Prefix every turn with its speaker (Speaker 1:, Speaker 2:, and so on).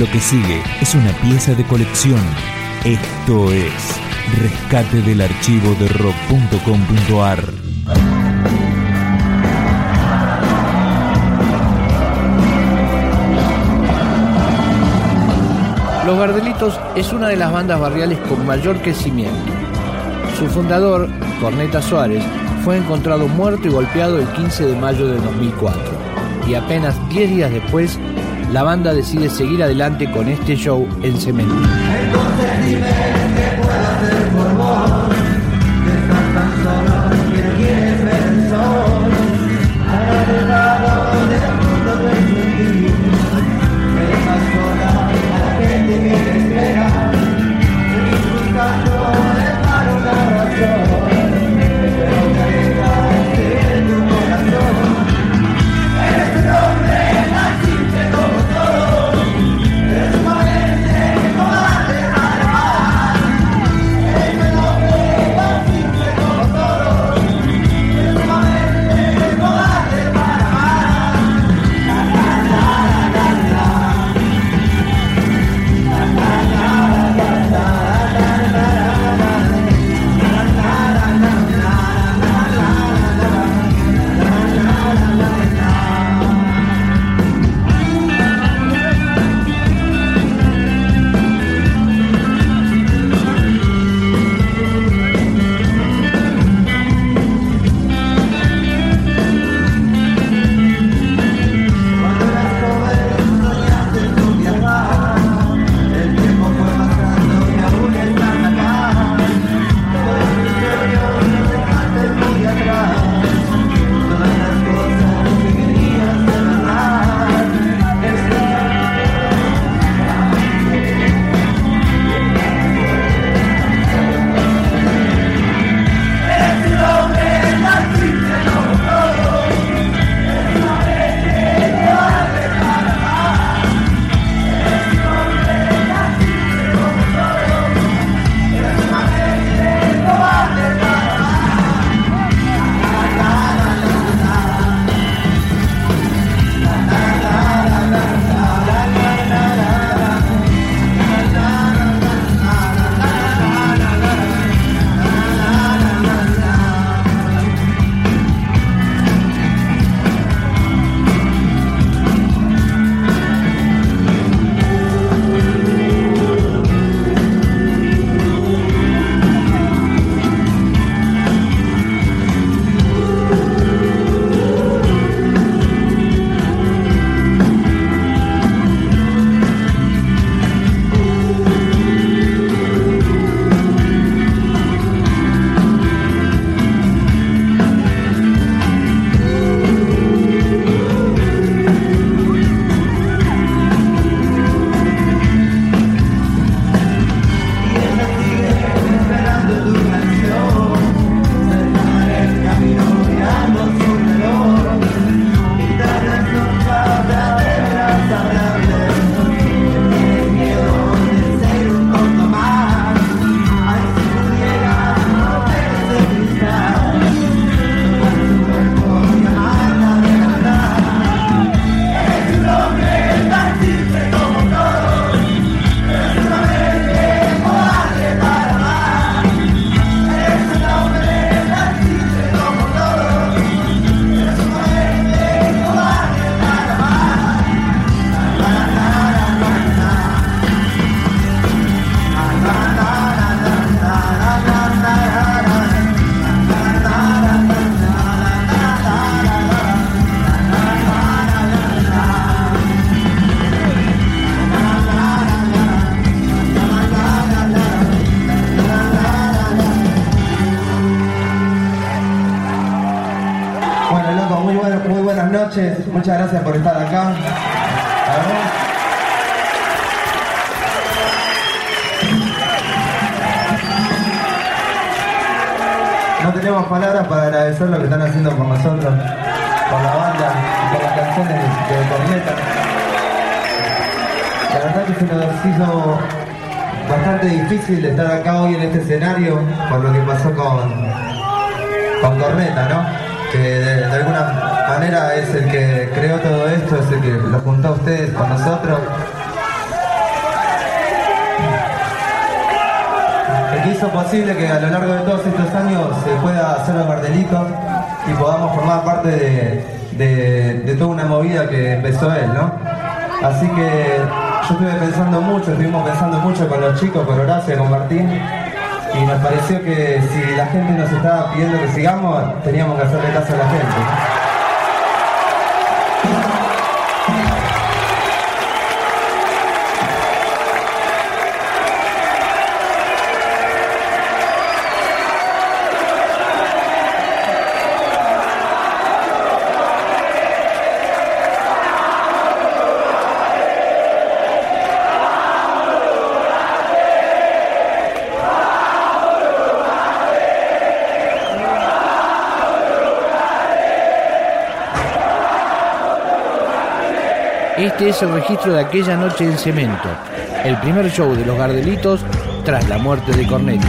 Speaker 1: Lo que sigue es una pieza de colección. Esto es Rescate del archivo de rock.com.ar.
Speaker 2: Los Gardelitos es una de las bandas barriales con mayor crecimiento. Su fundador, Corneta Suárez, fue encontrado muerto y golpeado el 15 de mayo de 2004. Y apenas 10 días después, la banda decide seguir adelante con este show en cemento.
Speaker 3: Muchas gracias por estar acá. No tenemos palabras para agradecer lo que están haciendo por nosotros, por la banda, por las canciones de, Corneta. La verdad que se nos hizo bastante difícil estar acá hoy en este escenario por lo que pasó con, con Corneta, ¿no? Que de alguna Panera es el que creó todo esto, es el que lo juntó a ustedes con nosotros.
Speaker 2: El que hizo posible que a lo largo de todos estos años se pueda hacer los Bardelito y podamos formar parte de, de, de toda una movida que empezó él, ¿no? Así que yo estuve pensando mucho, estuvimos pensando mucho con los chicos, con Horacio, con Martín, y nos pareció que si la gente nos estaba pidiendo que sigamos, teníamos que hacerle caso a la gente.
Speaker 3: Este es el registro de aquella noche en Cemento, el primer show de los Gardelitos tras la muerte de Corneta.